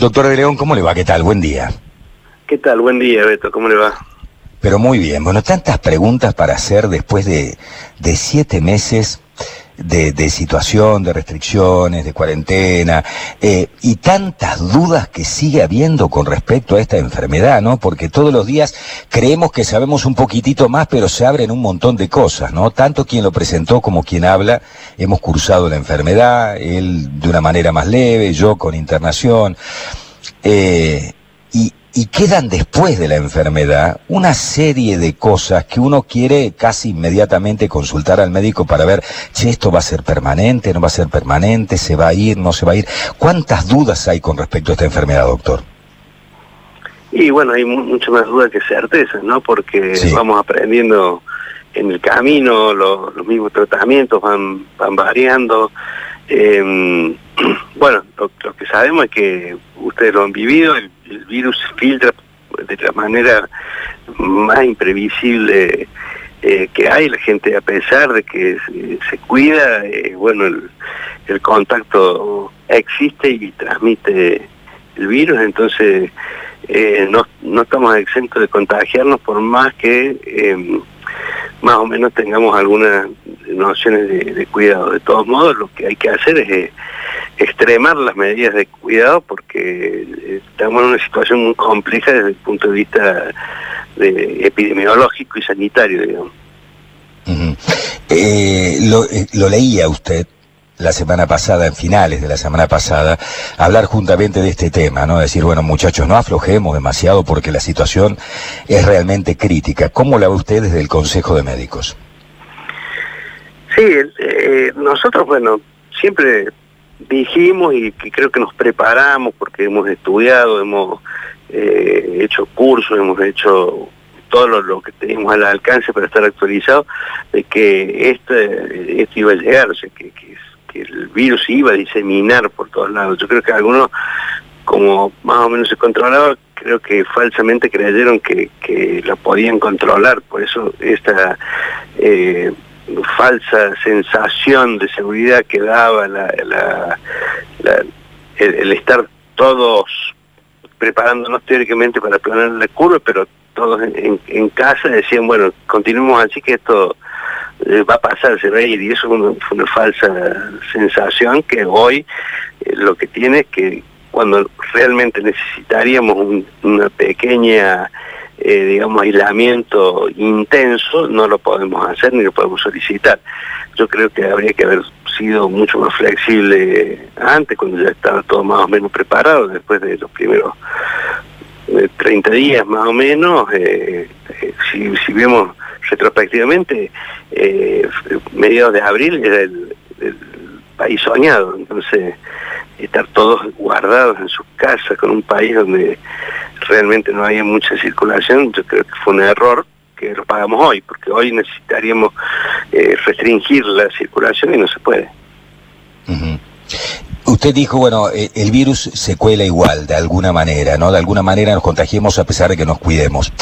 Doctor de León, ¿cómo le va? ¿Qué tal? Buen día. ¿Qué tal? Buen día, Beto. ¿Cómo le va? Pero muy bien. Bueno, tantas preguntas para hacer después de, de siete meses de, situación, de restricciones, de cuarentena, eh, y tantas dudas que sigue habiendo con respecto a esta enfermedad, ¿no? Porque todos los días creemos que sabemos un poquitito más, pero se abren un montón de cosas, ¿no? Tanto quien lo presentó como quien habla, hemos cursado la enfermedad, él de una manera más leve, yo con internación. Eh, y, quedan después de la enfermedad una serie de cosas que uno quiere casi inmediatamente consultar al médico para ver si esto va a ser permanente, no va a ser permanente, se va a ir, no se va a ir. ¿Cuántas dudas hay con respecto a esta enfermedad, doctor? Y bueno, hay mucho más dudas que certezas, ¿no? Porque vamos aprendiendo en el camino, los mismos tratamientos van, van variando. Em, bueno, lo, que sabemos es que ustedes lo han vivido, el, virus filtra de la manera más imprevisible eh, que hay. La gente, a pesar de que se, cuida, eh, bueno, el, contacto existe y transmite el virus, entonces eh, no, no estamos exentos de contagiarnos por más que em, más o menos tengamos algunas nociones de, cuidado. De todos modos, lo que hay que hacer es eh, extremar las medidas de cuidado porque eh, estamos en una situación muy compleja desde el punto de vista de epidemiológico y sanitario, digamos. Eh, lo, lo leía usted la semana pasada, en finales de la semana pasada, hablar juntamente de este tema, ¿no? Decir, bueno, muchachos, no aflojemos demasiado porque la situación es realmente crítica. ¿Cómo la ve usted desde el Consejo de Médicos? Sí, eh, nosotros, bueno, siempre dijimos y creo que nos preparamos porque hemos estudiado, hemos eh, hecho cursos, hemos hecho todo lo, que teníamos al alcance para estar actualizados, de que este, esto iba a llegar, que, que el virus iba a diseminar por todos lados. Yo creo que algunos, como más o menos se controlaba, creo que falsamente creyeron que, que lo podían controlar, por eso esta eh, falsa sensación de seguridad que daba la, el, estar todos preparándonos teóricamente para planear la curva, pero todos en, en casa decían, bueno, continuemos así que esto eh, va a pasar, se va y eso es una, falsa sensación que hoy eh, lo que tiene es que cuando realmente necesitaríamos un, una pequeña, eh, digamos, aislamiento intenso, no lo podemos hacer ni lo podemos solicitar. Yo creo que habría que haber sido mucho más flexible antes, cuando ya estaba todo más o menos preparado, después de los primeros 30 días más o menos, si vemos retrospectivamente, eh, mediados de abril era el, país soñado, entonces estar todos guardados en sus casas con un país donde realmente no había mucha circulación, yo creo que fue un error que lo pagamos hoy, porque hoy necesitaríamos eh, restringir la circulación y no se puede. Usted dijo, bueno, eh, el virus se cuela igual, de alguna manera, ¿no? De alguna manera nos contagiemos a pesar de que nos cuidemos.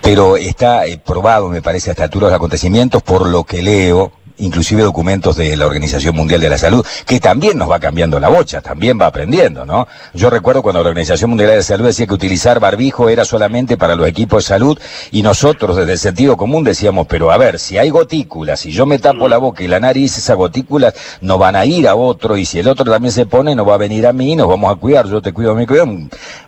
Pero está eh, probado, me parece, a esta altura de los acontecimientos, por lo que leo, inclusive documentos de la Organización Mundial de la Salud, que también nos va cambiando la bocha, también va aprendiendo, ¿no? Yo recuerdo cuando la Organización Mundial de la Salud decía que utilizar barbijo era solamente para los equipos de salud y nosotros desde el sentido común decíamos, pero a ver, si hay gotículas, si yo me tapo la boca y la nariz, esas gotículas no van a ir a otro y si el otro también se pone, no va a venir a mí, nos vamos a cuidar, yo te cuido, me cuido,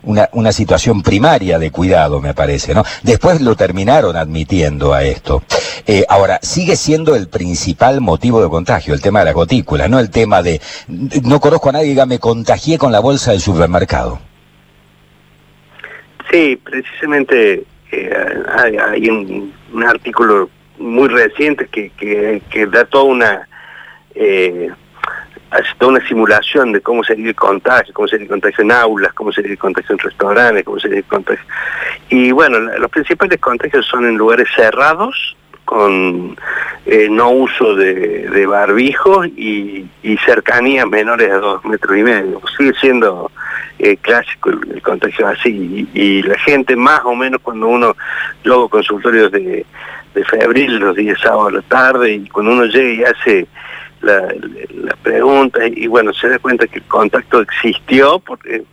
una, una situación primaria de cuidado, me parece, ¿no? Después lo terminaron admitiendo a esto. Eh, ahora, sigue siendo el principal motivo de contagio, el tema de las gotículas, no el tema de, no conozco a nadie que diga, me contagié con la bolsa del supermercado. Sí, precisamente eh, hay, un, artículo muy reciente que, que, da toda una... Eh, hace toda una simulación de cómo sería el contagio, cómo sería el contagio en aulas, cómo sería el contagio en restaurantes, cómo sería el contagio... Y bueno, los principales contagios son en lugares cerrados, con eh, no uso de, barbijos y, cercanías menores a dos metros y medio. Sigue siendo eh, clásico el, contagio así y, la gente más o menos cuando uno, luego consultorios de, de febril los días sábados a la tarde y cuando uno llega y hace las la preguntas y bueno, se da cuenta que el contacto existió por, eh,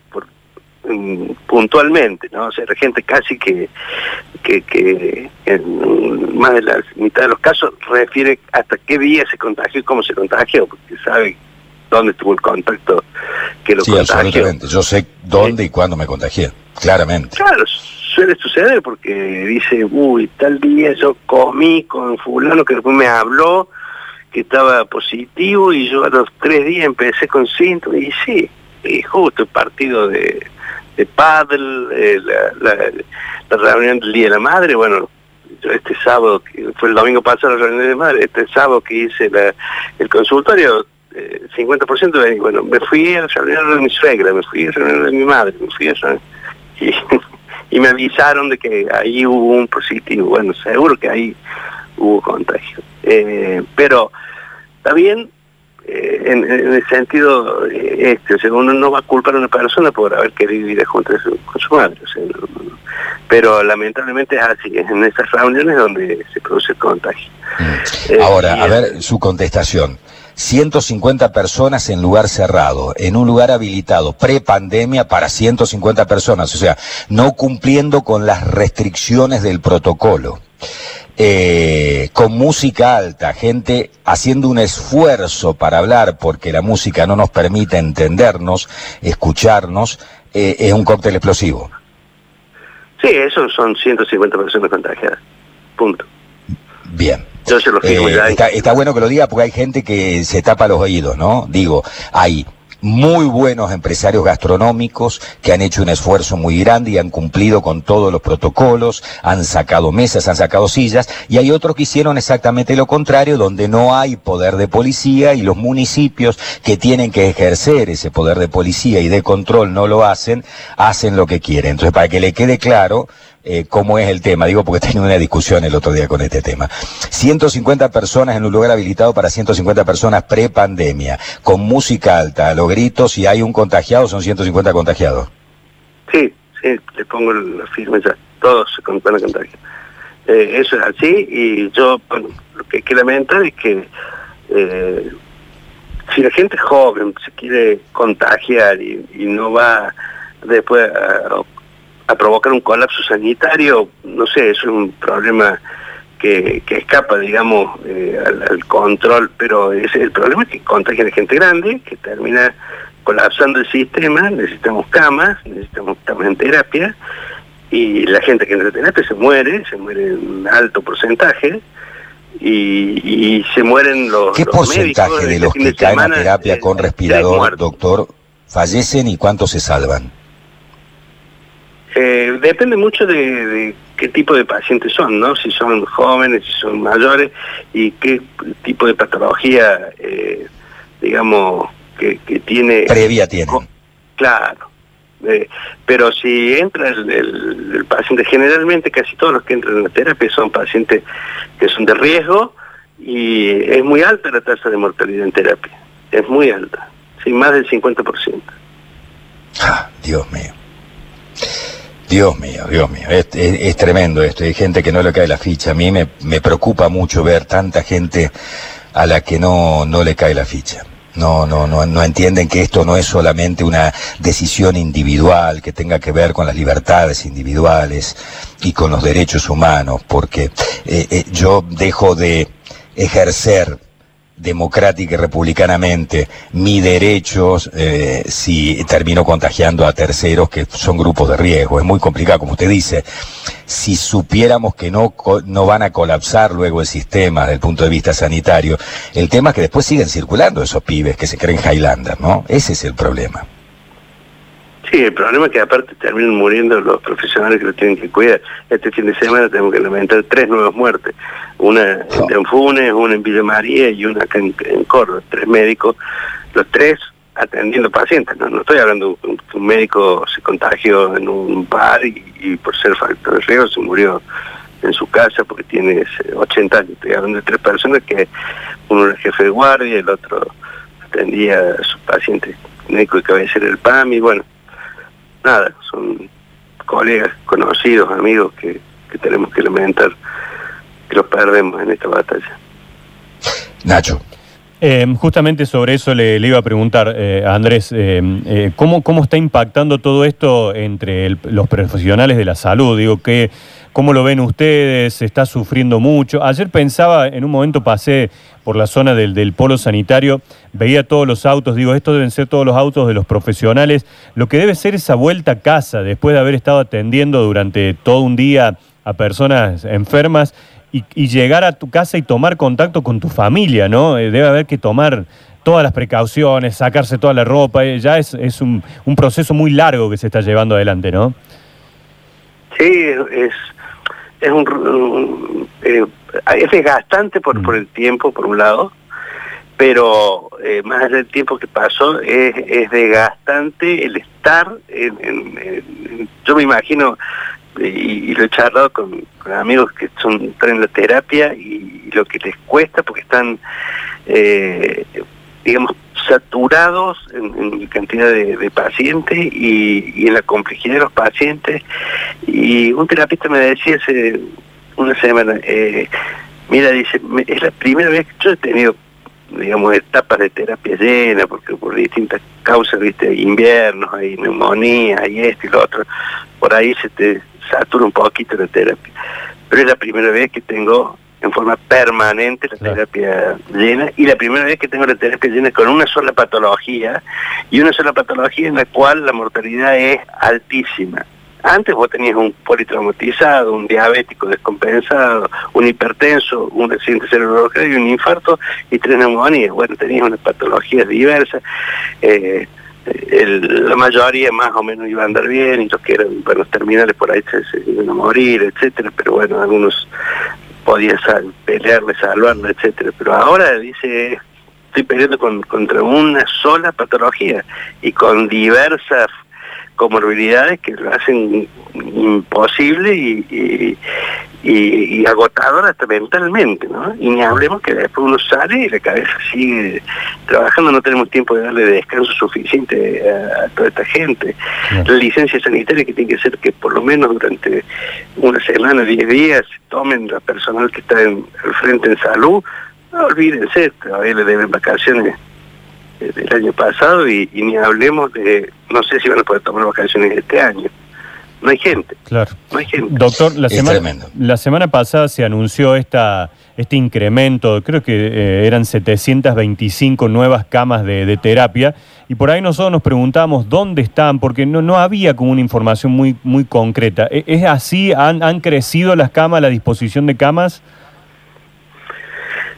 puntualmente, ¿no? O sea, la gente casi que, que, que en más de la mitad de los casos refiere hasta qué día se contagió y cómo se contagió, porque sabe dónde tuvo el contacto que lo sí, Absolutamente. Yo sé dónde y cuándo me contagié, claramente. Claro, suele suceder porque dice, uy, tal día yo comí con fulano que después me habló que estaba positivo y yo a los tres días empecé con síntomas y sí, y justo el partido de, de paddle, eh, la, la, reunión del Día de la Madre, bueno, este sábado, fue el domingo pasado la reunión de la madre, este sábado que hice la, el consultorio, 50% de, bueno, me fui a la reunión de mi suegra, me fui a la reunión de mi madre, me fui a y, y me avisaron de que ahí hubo un positivo, bueno, seguro que ahí hubo contagio. Eh, pero está eh, en, el sentido eh, este, o sea, uno no va a culpar a una persona por haber querido ir junto con su madre, pero lamentablemente es así, es en esas reuniones donde se produce el contagio. Mm. Ahora, a ver su contestación. 150 personas en lugar cerrado, en un lugar habilitado, pre-pandemia para 150 personas, o sea, no cumpliendo con las restricciones del protocolo. Eh, con música alta, gente haciendo un esfuerzo para hablar porque la música no nos permite entendernos, escucharnos, eh, es un cóctel explosivo. Sí, eso son 150 personas contagiadas. Punto. Bien. Eh, está, bueno que lo diga porque hay gente que se tapa los oídos, ¿no? Digo, hay muy buenos empresarios gastronómicos que han hecho un esfuerzo muy grande y han cumplido con todos los protocolos, han sacado mesas, han sacado sillas, y hay otros que hicieron exactamente lo contrario, donde no hay poder de policía y los municipios que tienen que ejercer ese poder de policía y de control no lo hacen, hacen lo que quieren. Entonces, para que le quede claro, eh, cómo es el tema. Digo porque tenía una discusión el otro día con este tema. 150 personas en un lugar habilitado para 150 personas pre-pandemia, con música alta, a los gritos, si hay un contagiado, son 150 contagiados. Sí, sí, le pongo la firma ya. Todos se van a contagiar. Eh, eso es así y yo, bueno, lo que hay que lamentar es que eh, si la gente joven se quiere contagiar y, y no va después a, a provocar un colapso sanitario, no sé, es un problema que, escapa, digamos, eh, al, control, pero es el problema es que contagia a gente grande, que termina colapsando el sistema, necesitamos camas, necesitamos camas en terapia, y la gente que entra en terapia se muere, se muere en alto porcentaje, y, se mueren los ¿Qué porcentaje de los que caen a terapia con respirador, doctor, fallecen y cuántos se salvan? Eh, depende mucho de, qué tipo de pacientes son, ¿no? Si son jóvenes, si son mayores y qué tipo de patología, eh, digamos, que, tiene... Previa tiene. Claro. Eh, pero si entra el, paciente, generalmente casi todos los que entran en la terapia son pacientes que son de riesgo y es muy alta la tasa de mortalidad en terapia. Es muy alta, sí, más del 50%. Ah, Dios mío. Dios mío, Dios mío, es, tremendo esto. Hay gente que no le cae la ficha. A mí me, preocupa mucho ver tanta gente a la que no, no le cae la ficha. No, no, no, no entienden que esto no es solamente una decisión individual que tenga que ver con las libertades individuales y con los derechos humanos, porque eh, eh, yo dejo de ejercer democrática y republicanamente mi derechos eh, si termino contagiando a terceros que son grupos de riesgo. Es muy complicado, como usted dice. Si supiéramos que no, no van a colapsar luego el sistema desde el punto de vista sanitario, el tema es que después siguen circulando esos pibes que se creen Highlander, ¿no? Ese es el problema. Sí, el problema es que aparte terminan muriendo los profesionales que lo tienen que cuidar. Este fin de semana tenemos que lamentar tres nuevas muertes. Una en Tenfunes, una en Villa María y una acá en, Córdoba. Tres médicos, los tres atendiendo pacientes. No, no estoy hablando de un, médico se contagió en un bar y, por ser factor de riesgo se murió en su casa porque tiene 80 años. Estoy hablando de tres personas que uno era jefe de guardia, el otro atendía a sus pacientes médico de cabecera del PAM y bueno, nada, son colegas, conocidos, amigos que, tenemos que lamentar que los perdemos en esta batalla. Nacho, Em, justamente sobre eso le, iba a preguntar eh, a Andrés, em, eh, ¿cómo, ¿cómo está impactando todo esto entre los profesionales de la salud? Digo, que, ¿cómo lo ven ustedes? ¿Se está sufriendo mucho? Ayer pensaba, en un momento pasé por la zona del, del polo sanitario, veía todos los autos, digo, estos deben ser todos los autos de los profesionales, lo que debe ser esa vuelta a casa después de haber estado atendiendo durante todo un día a personas enfermas y, llegar a tu casa y tomar contacto con tu familia, ¿no? Eh, debe haber que tomar todas las precauciones, sacarse toda la ropa, eh, ya es, es un, un, proceso muy largo que se está llevando adelante, ¿no? Sí, es, es un, eh, es desgastante por, mm. por el tiempo, por un lado, pero más allá del tiempo que pasó, es, es desgastante el estar, en, yo me imagino y, lo he charlado con, amigos que son en la terapia y, lo que les cuesta porque están, eh, digamos, saturados en, cantidad de, pacientes y, en la complejidad de los pacientes. Y un terapista me decía hace una semana, eh, mira, dice, es la primera vez que yo he tenido digamos, etapas de terapia llena, porque por distintas causas, viste, inviernos, hay neumonía, hay esto y lo otro, por ahí se te satura un poquito la terapia. Pero es la primera vez que tengo en forma permanente la terapia llena y la primera vez que tengo la terapia llena con una sola patología y una sola patología en la cual la mortalidad es altísima. Antes vos tenías un politraumatizado, un diabético descompensado, un hipertenso, un accidente cerebrovascular y un infarto y tres neumonías. Bueno, tenías una patología diversa. Eh, la mayoría más o menos iba a andar bien y los que eran los terminales por ahí se, iban a morir, etcétera, pero bueno, algunos podían sal, pelearle, salvarlo, etcétera. Pero ahora dice, estoy peleando con, contra una sola patología y con diversas comorbilidades que lo hacen imposible y, y, agotador hasta mentalmente, ¿no? Y ni hablemos que después uno sale y la cabeza sigue trabajando, no tenemos tiempo de darle descanso suficiente a, toda esta gente. La licencia sanitaria que tiene que ser que por lo menos durante una semana, diez días, tomen la personal que está en, al frente en salud, no olvídense, todavía le deben vacaciones del año pasado y, ni hablemos de, no sé si van a poder tomar vacaciones este año. No hay gente. Claro. No hay gente. Doctor, la, semana, la semana pasada se anunció esta, este incremento, creo que eh, eran 725 nuevas camas de, terapia, y por ahí nosotros nos preguntamos dónde están, porque no, no había como una información muy, muy concreta. ¿E, ¿Es así? ¿Han, han crecido las camas, la disposición de camas?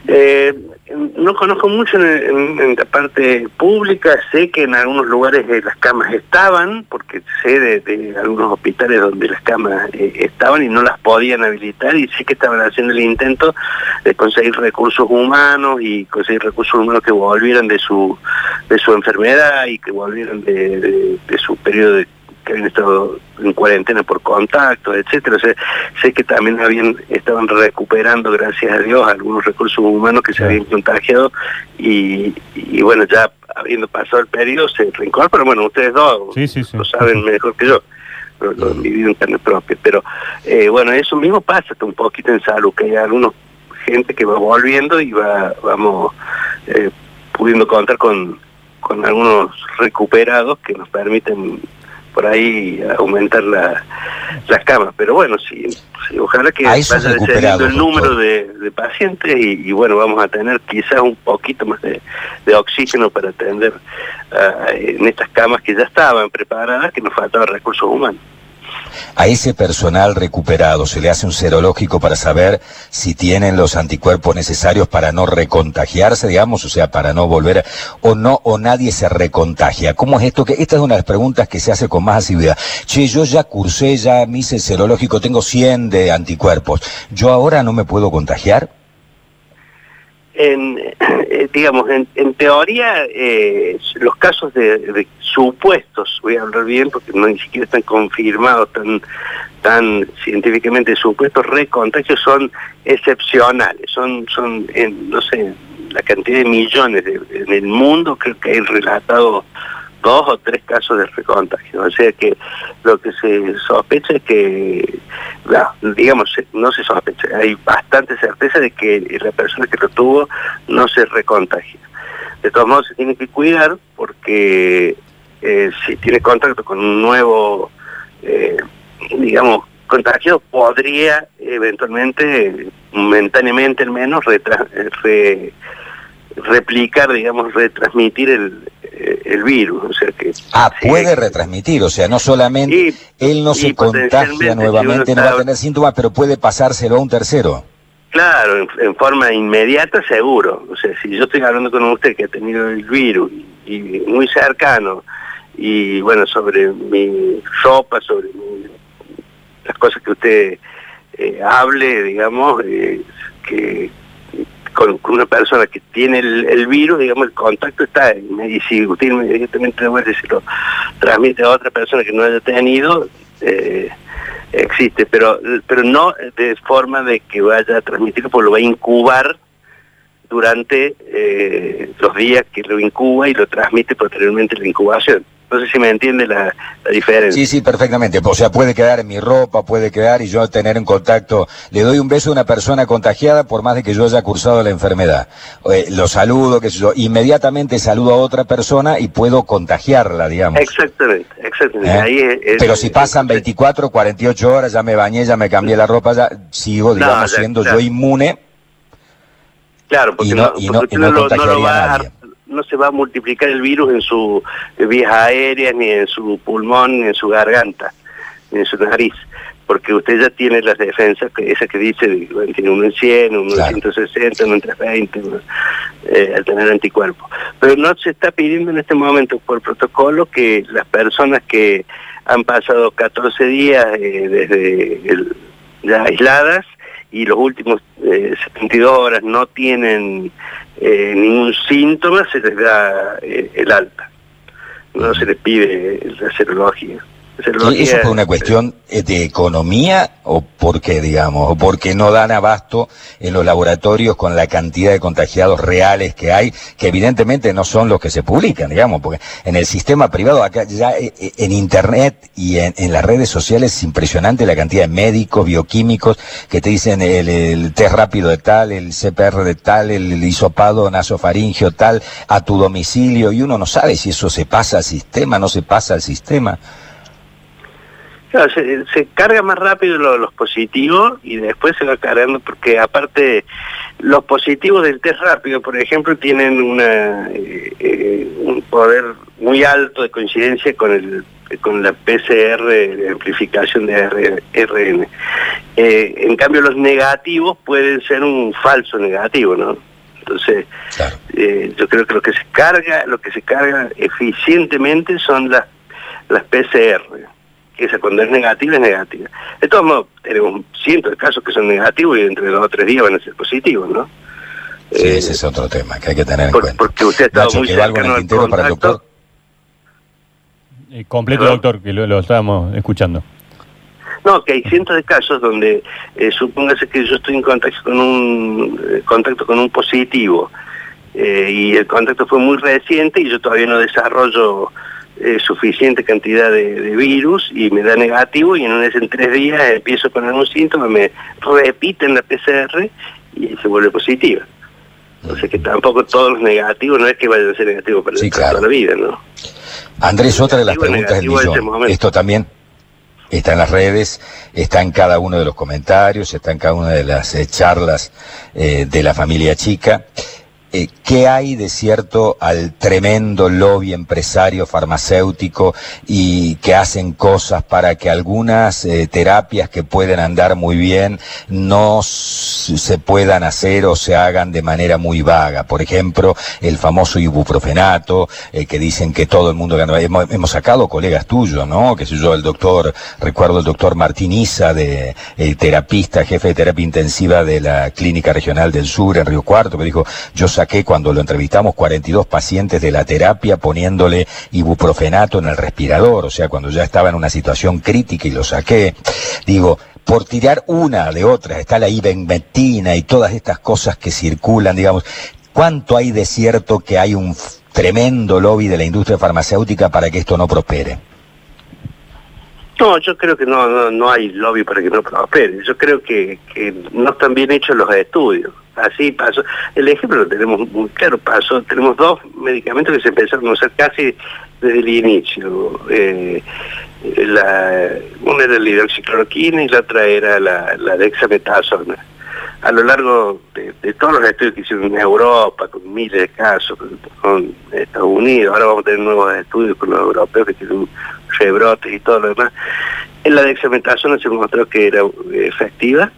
Eh, no conozco mucho en, la parte pública, sé que en algunos lugares las camas estaban, porque sé de, algunos hospitales donde las camas eh, estaban y no las podían habilitar y sé que estaban haciendo el intento de conseguir recursos humanos y conseguir recursos humanos que volvieran de su de su enfermedad y que volvieran de su periodo de que habían estado en cuarentena por contacto, etcétera. sé que también habían estaban recuperando, gracias a Dios, algunos recursos humanos que se habían contagiado y, bueno, ya habiendo pasado el periodo se pero Bueno, ustedes dos lo saben mejor que yo, lo, han vivido en carne propia. Pero eh, bueno, eso mismo pasa un poquito en salud, que hay algunos gente que va volviendo y va vamos eh, pudiendo contar con, con algunos recuperados que nos permiten por ahí aumentar la, las camas. Pero bueno, sí, ojalá que vaya descendiendo el número de, pacientes y, bueno, vamos a tener quizás un poquito más de, oxígeno para atender ah, en estas camas que ya estaban preparadas, que nos faltaban recursos humanos. A ese personal recuperado se le hace un serológico para saber si tienen los anticuerpos necesarios para no recontagiarse, digamos, o sea, para no volver, o no, o nadie se recontagia. ¿Cómo es esto? Que esta es una de las preguntas que se hace con más asiduidad. Che, yo ya cursé, ya me hice serológico, tengo 100 de anticuerpos. ¿Yo ahora no me puedo contagiar? En, eh, digamos, en, teoría, eh, los casos de, supuestos, voy a hablar bien porque no ni siquiera están confirmados tan, tan científicamente, supuestos recontagios son excepcionales, son, son en, no sé, la cantidad de millones en el mundo, creo que hay relatado dos o tres casos de recontagio. O sea que lo que se sospecha es que, digamos, no se sospecha, hay bastante certeza de que la persona que lo tuvo no se recontagia. De todos modos se tiene que cuidar porque eh, si tiene contacto con un nuevo, eh, digamos, contagio, podría eventualmente, momentáneamente al menos, replicar, digamos, retransmitir el, el virus. O sea que, ah, puede retransmitir, o sea, no solamente él no se contagia nuevamente, no va a tener síntomas, pero puede pasárselo a un tercero. Claro, en, forma inmediata seguro. O sea, si yo estoy hablando con usted que ha tenido el virus y, muy cercano, y bueno, sobre mi ropa, sobre las cosas que usted eh, hable, digamos, eh, que con, una persona que tiene el, virus, digamos, el contacto está, y si usted inmediatamente se lo transmite a otra persona que no haya tenido, eh, existe, pero, pero no de forma de que vaya a transmitirlo, porque lo va a incubar durante eh, los días que lo incuba y lo transmite posteriormente la incubación. No sé si me entiende la, diferencia. Sí, sí, perfectamente. O sea, puede quedar en mi ropa, puede quedar y yo tener en contacto. Le doy un beso a una persona contagiada por más de que yo haya cursado la enfermedad. Eh, lo saludo, qué sé yo. Inmediatamente saludo a otra persona y puedo contagiarla, digamos. Exactamente, exactamente. ¿Eh? Pero si pasan 24, 48 horas, ya me bañé, ya me cambié la ropa, ya sigo, digamos, siendo yo inmune. Claro, porque no, y no, contagiaría a nadie no se va a multiplicar el virus en su vía aérea, ni en su pulmón, ni en su garganta, ni en su nariz, porque usted ya tiene las defensas, que esa que dice, tiene uno en 100, uno en 160, uno en 320, eh, al tener anticuerpos. Pero no se está pidiendo en este momento por protocolo que las personas que han pasado 14 días eh, desde el, ya aisladas y los últimos eh, 72 horas no tienen eh, ningún síntoma, se les da eh, el alta. No se les pide la serología. ¿Eso fue una cuestión eh, de economía o por qué, digamos? ¿O porque no dan abasto en los laboratorios con la cantidad de contagiados reales que hay, que evidentemente no son los que se publican, digamos? Porque en el sistema privado, acá ya eh, eh, en Internet y en, las redes sociales es impresionante la cantidad de médicos, bioquímicos, que te dicen el, test rápido de tal, el CPR de tal, el hisopado nasofaringio tal, a tu domicilio, y uno no sabe si eso se pasa al sistema, no se pasa al sistema se, carga más rápido los, positivos y después se va cargando porque aparte los positivos del test rápido, por ejemplo, tienen una, eh, eh, un poder muy alto de coincidencia con el con la PCR de amplificación de RN. Eh, en cambio, los negativos pueden ser un falso negativo, ¿no? Entonces, yo creo que lo que se carga, lo que se carga eficientemente son las las PCR esa cuando es negativa es negativa. De todos modos, tenemos cientos de casos que son negativos y entre dos o tres días van a ser positivos, ¿no? Sí, ese es otro tema que hay que tener en cuenta. Porque usted está muy cercano al para el doctor? Eh, completo, doctor, que lo, estábamos escuchando. No, que hay cientos de casos donde eh, supóngase que yo estoy en contacto con un eh, contacto con un positivo eh, y el contacto fue muy reciente y yo todavía no desarrollo eh, suficiente cantidad de, virus y me da negativo y en, en tres días empiezo con algún síntoma, me repiten la PCR y se vuelve positiva. Sea que tampoco todos los negativos no es que vayan a ser negativos para, toda la vida, ¿no? Andrés, otra de las preguntas del millón. Esto también está en las redes, está en cada uno de los comentarios, está en cada una de las eh, charlas eh, de la familia chica. Eh, ¿qué hay de cierto al tremendo lobby empresario farmacéutico y que hacen cosas para que algunas eh, terapias que pueden andar muy bien no se puedan hacer o se hagan de manera muy vaga? Por ejemplo, el famoso ibuprofenato, eh, que dicen que todo el mundo hemos, hemos, sacado colegas tuyos, ¿no? Que sé yo, el doctor, recuerdo el doctor Martín Isa, de terapista, jefe de terapia intensiva de la Clínica Regional del Sur en Río Cuarto, que dijo, yo saqué cuando lo entrevistamos 42 pacientes de la terapia poniéndole ibuprofenato en el respirador, o sea, cuando ya estaba en una situación crítica y lo saqué. Digo, por tirar una de otra, está la ivermectina y todas estas cosas que circulan, digamos, ¿cuánto hay de cierto que hay un tremendo lobby de la industria farmacéutica para que esto no prospere? No, yo creo que no, no, hay lobby para que no prospere. Yo creo que, que no están bien hechos los estudios. Así pasó. El ejemplo lo tenemos muy claro. Pasó. Tenemos dos medicamentos que se empezaron a usar casi desde el inicio. Eh, la, una era la hidroxicloroquina y la otra era la, la dexametasona. A lo largo de, todos los estudios que hicieron en Europa, con miles de casos, con Estados Unidos, ahora vamos a tener nuevos estudios con los europeos que tienen rebrotes y todo lo demás, en la dexametasona se mostró que era efectiva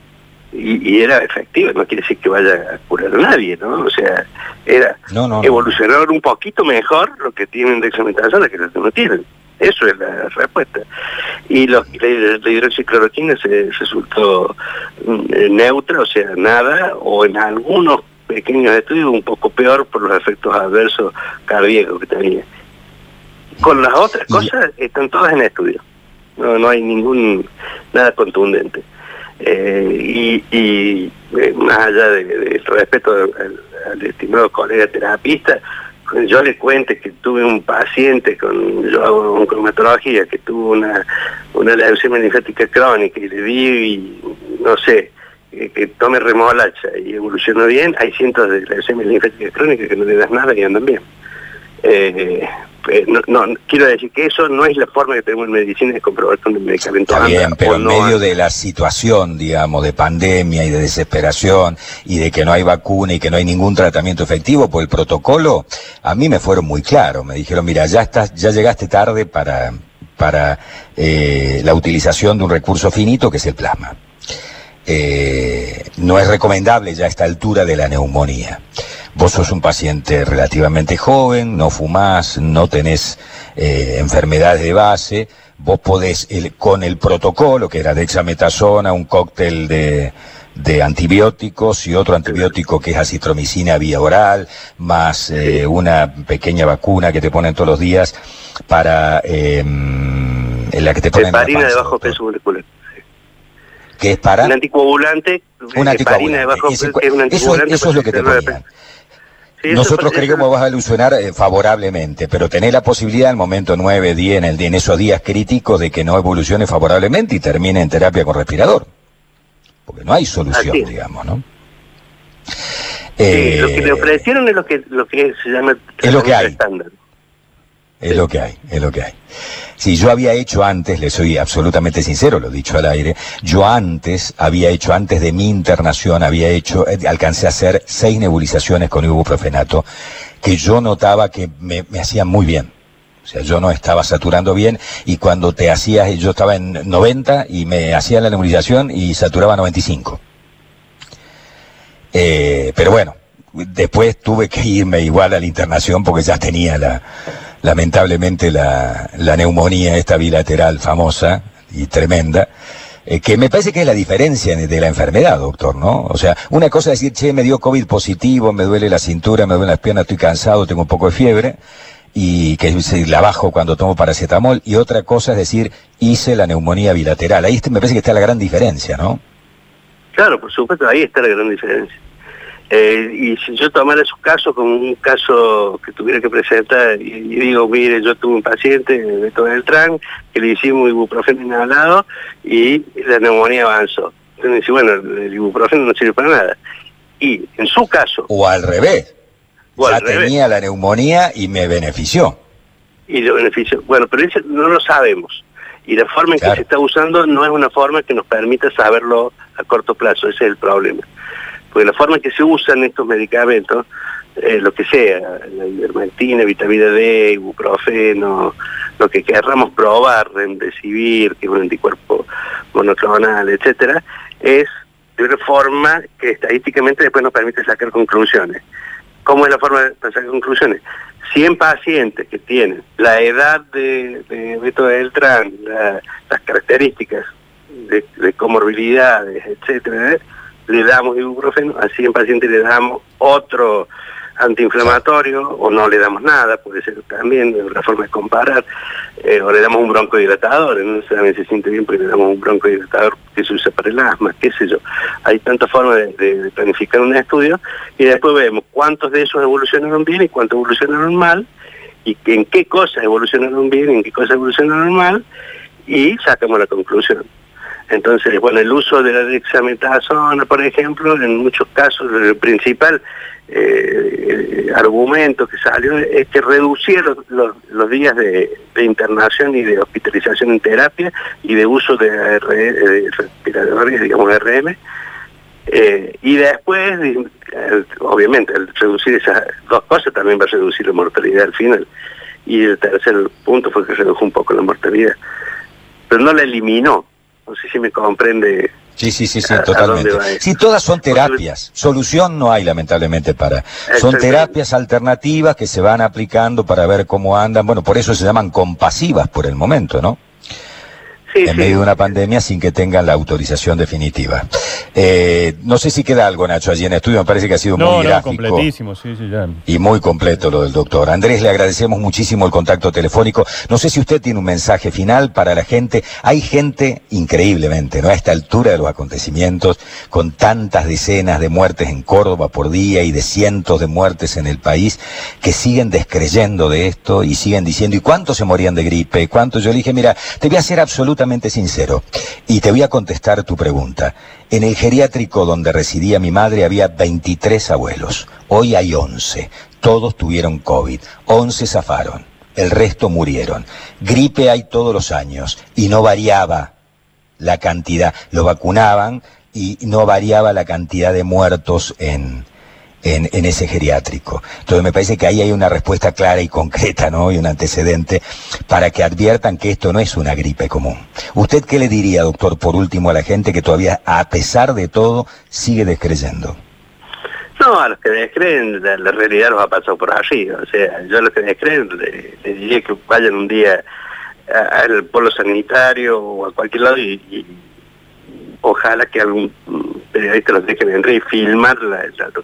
y, era efectiva, no quiere decir que vaya a curar a nadie, ¿no? O sea, era evolucionar un poquito mejor lo que tienen dexametasona que lo que no tienen. Eso es la respuesta. Y los, la, hidroxicloroquina se resultó mm, neutra, o sea, nada, o en algunos pequeños estudios un poco peor por los efectos adversos cardíacos que tenía. Con las otras cosas están todas en estudio. No, no hay ningún nada contundente. Eh, y, eh, más allá del respeto al, estimado colega terapista, yo le cuente que tuve un paciente con, yo hago cromatología, que tuvo una, una leucemia linfática crónica y le vi, y, no sé, que, tome remolacha y evolucionó bien, hay cientos de leucemia linfática crónica que no le das nada y andan bien. Eh, eh, no, quiero decir que eso no es la forma que tenemos en medicina de comprobar con el medicamento Está bien, pero en medio de la situación, digamos, de pandemia y de desesperación y de que no hay vacuna y que no hay ningún tratamiento efectivo por el protocolo, a mí me fueron muy claros. Me dijeron, mira, ya estás, ya llegaste tarde para, para eh, la utilización de un recurso finito que es el plasma. Eh, no es recomendable ya a esta altura de la neumonía. Vos sos un paciente relativamente joven, no fumás, no tenés eh, enfermedades de base, vos podés, con el protocolo, que era dexametasona, un cóctel de, de antibióticos y otro antibiótico que es acitromicina vía oral, más eh, una pequeña vacuna que te ponen todos los días para eh, en la que te ponen heparina de bajo peso molecular. ¿Qué es para? Un anticoagulante. Un anticoagulante. De bajo, eso, es un anticoagulante eso, es lo que te ponían. Nosotros creemos que vas a ilusionar eh, favorablemente, pero tenés la posibilidad en el momento 9, 10, en, el, en esos días críticos de que no evolucione favorablemente y termine en terapia con respirador. Porque no hay solución, digamos, ¿no? Sí, lo que le eh, ofrecieron es lo que, lo que se llama es lo que hay. estándar. Es lo que hay, es lo que hay. Si yo había hecho antes, le soy absolutamente sincero, lo he dicho al aire, yo antes, había hecho antes de mi internación, había hecho, eh, alcancé a hacer seis nebulizaciones con ibuprofenato, que yo notaba que me, hacían muy bien. O sea, yo no estaba saturando bien y cuando te hacías, yo estaba en 90 y me hacían la nebulización y saturaba 95. Eh, pero bueno, después tuve que irme igual a la internación porque ya tenía la, lamentablemente la, la neumonía esta bilateral famosa y tremenda, eh, que me parece que es la diferencia de la enfermedad, doctor, ¿no? O sea, una cosa es decir, che, me dio COVID positivo, me duele la cintura, me duele las piernas, estoy cansado, tengo un poco de fiebre, y que la bajo cuando tomo paracetamol, y otra cosa es decir, hice la neumonía bilateral. Ahí me parece que está la gran diferencia, ¿no? Claro, por supuesto, ahí está la gran diferencia. Eh, y si yo tomara su caso como un caso que tuviera que presentar y, digo, mire, yo tuve un paciente, Beto Beltrán, que le hicimos ibuprofeno inhalado y la neumonía avanzó. Entonces dice, bueno, el ibuprofeno no sirve para nada. Y en su caso... O al revés. ya tenía la neumonía y me benefició. Y lo benefició. Bueno, pero eso no lo sabemos. Y la forma en que se está usando no es una forma que nos permita saberlo a corto plazo. Ese es el problema porque la forma en que se usan estos medicamentos, eh, lo que sea, la ivermectina, vitamina D, ibuprofeno, lo que querramos probar, remdesivir, que es un anticuerpo monoclonal, etcétera, es de una forma que estadísticamente después nos permite sacar conclusiones. ¿Cómo es la forma de sacar conclusiones? 100 pacientes que tienen la edad de, de Beto Beltrán, las características de, de comorbilidades, etcétera, le damos ibuprofeno, a 100 pacientes le damos otro antiinflamatorio o no le damos nada, puede ser también una forma de comparar, eh, o le damos un broncodilatador, no sé, se siente bien porque le damos un broncodilatador que se usa para el asma, qué sé yo. Hay tantas formas de, planificar un estudio y después vemos cuántos de esos evolucionaron bien y cuántos evolucionaron mal, y en qué cosas evolucionaron bien en qué cosas evolucionaron mal, y sacamos la conclusión. Entonces, bueno, el uso de la dexametasona, por ejemplo, en muchos casos, el principal eh, argumento que salió es que reducía los, días de, internación y de hospitalización en terapia y de uso de, respiradores, digamos, RM. Eh, y después, obviamente, al reducir esas dos cosas también va a reducir la mortalidad al final. Y el tercer punto fue que redujo un poco la mortalidad. Pero no la eliminó, no sé si me comprende. Sí, sí, sí, sí, totalmente. Sí, todas son terapias. Solución no hay, lamentablemente, para. Son terapias alternativas que se van aplicando para ver cómo andan. Bueno, por eso se llaman compasivas por el momento, ¿no? En medio de una pandemia sin que tengan la autorización definitiva. Eh, no sé si queda algo, Nacho, allí en el estudio, me parece que ha sido muy no, completísimo, sí, sí, ya. Y muy completo lo del doctor. Andrés, le agradecemos muchísimo el contacto telefónico. No sé si usted tiene un mensaje final para la gente. Hay gente, increíblemente, ¿no? A esta altura de los acontecimientos, con tantas decenas de muertes en Córdoba por día y de cientos de muertes en el país, que siguen descreyendo de esto y siguen diciendo, ¿y cuántos se morían de gripe? ¿Cuántos? Yo le dije, mira, te voy a ser absolutamente sincero y te voy a contestar tu pregunta. En el geriátrico donde residía mi madre había 23 abuelos. Hoy hay 11. Todos tuvieron COVID. 11 zafaron. El resto murieron. Gripe hay todos los años y no variaba la cantidad. Lo vacunaban y no variaba la cantidad de muertos en, en, ese geriátrico. Entonces me parece que ahí hay una respuesta clara y concreta, ¿no? Y un antecedente para que adviertan que esto no es una gripe común. ¿Usted qué le diría, doctor, por último, a la gente que todavía, a pesar de todo, sigue descreyendo? No, a los que descreen, la, realidad los ha pasado por allí. O sea, yo a los que descreen les le diría que vayan un día al polo sanitario o a cualquier lado y ojalá que algún periodista los deje venir y filmar lo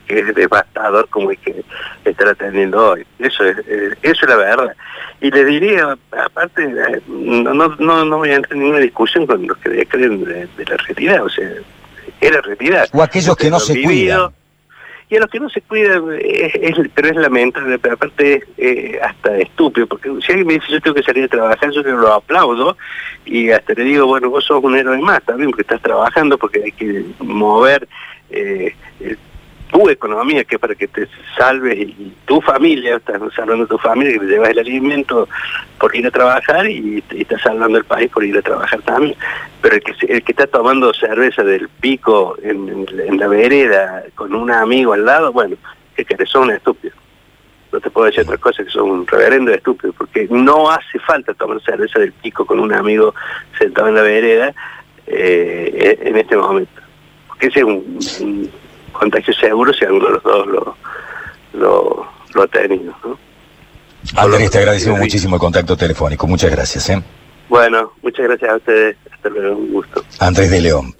que es devastador como es que está teniendo hoy. Eso es, eh, eso es la verdad. Y le diría, aparte, eh, no, no, no voy a entrar en ninguna discusión con los que creen de, la realidad, o sea, es la realidad. O aquellos que no se cuidan y a los que no se cuidan, pero es lamentable, pero aparte es eh, hasta estúpido, porque si alguien me dice yo tengo que salir a trabajar, yo lo aplaudo y hasta le digo, bueno, vos sos un héroe más también, porque estás trabajando, porque hay que mover eh, tu economía, que es para que te salves y tu familia, estás salvando tu familia, que te llevas el alimento por ir a trabajar y, estás salvando el país por ir a trabajar también. Pero el que, el que está tomando cerveza del pico en, la vereda con un amigo al lado, bueno, es que son un estúpido. No te puedo decir otra cosa que son un reverendo estúpido, porque no hace falta tomar cerveza del pico con un amigo sentado en la vereda eh, en este momento. Porque ese es un contagio seguro si alguno de los dos lo, lo, lo ha tenido. ¿no? Andrés, te agradecemos muchísimo el contacto telefónico. Muchas gracias. ¿eh? Bueno, muchas gracias a ustedes. Hasta luego, un gusto. Andrés de León.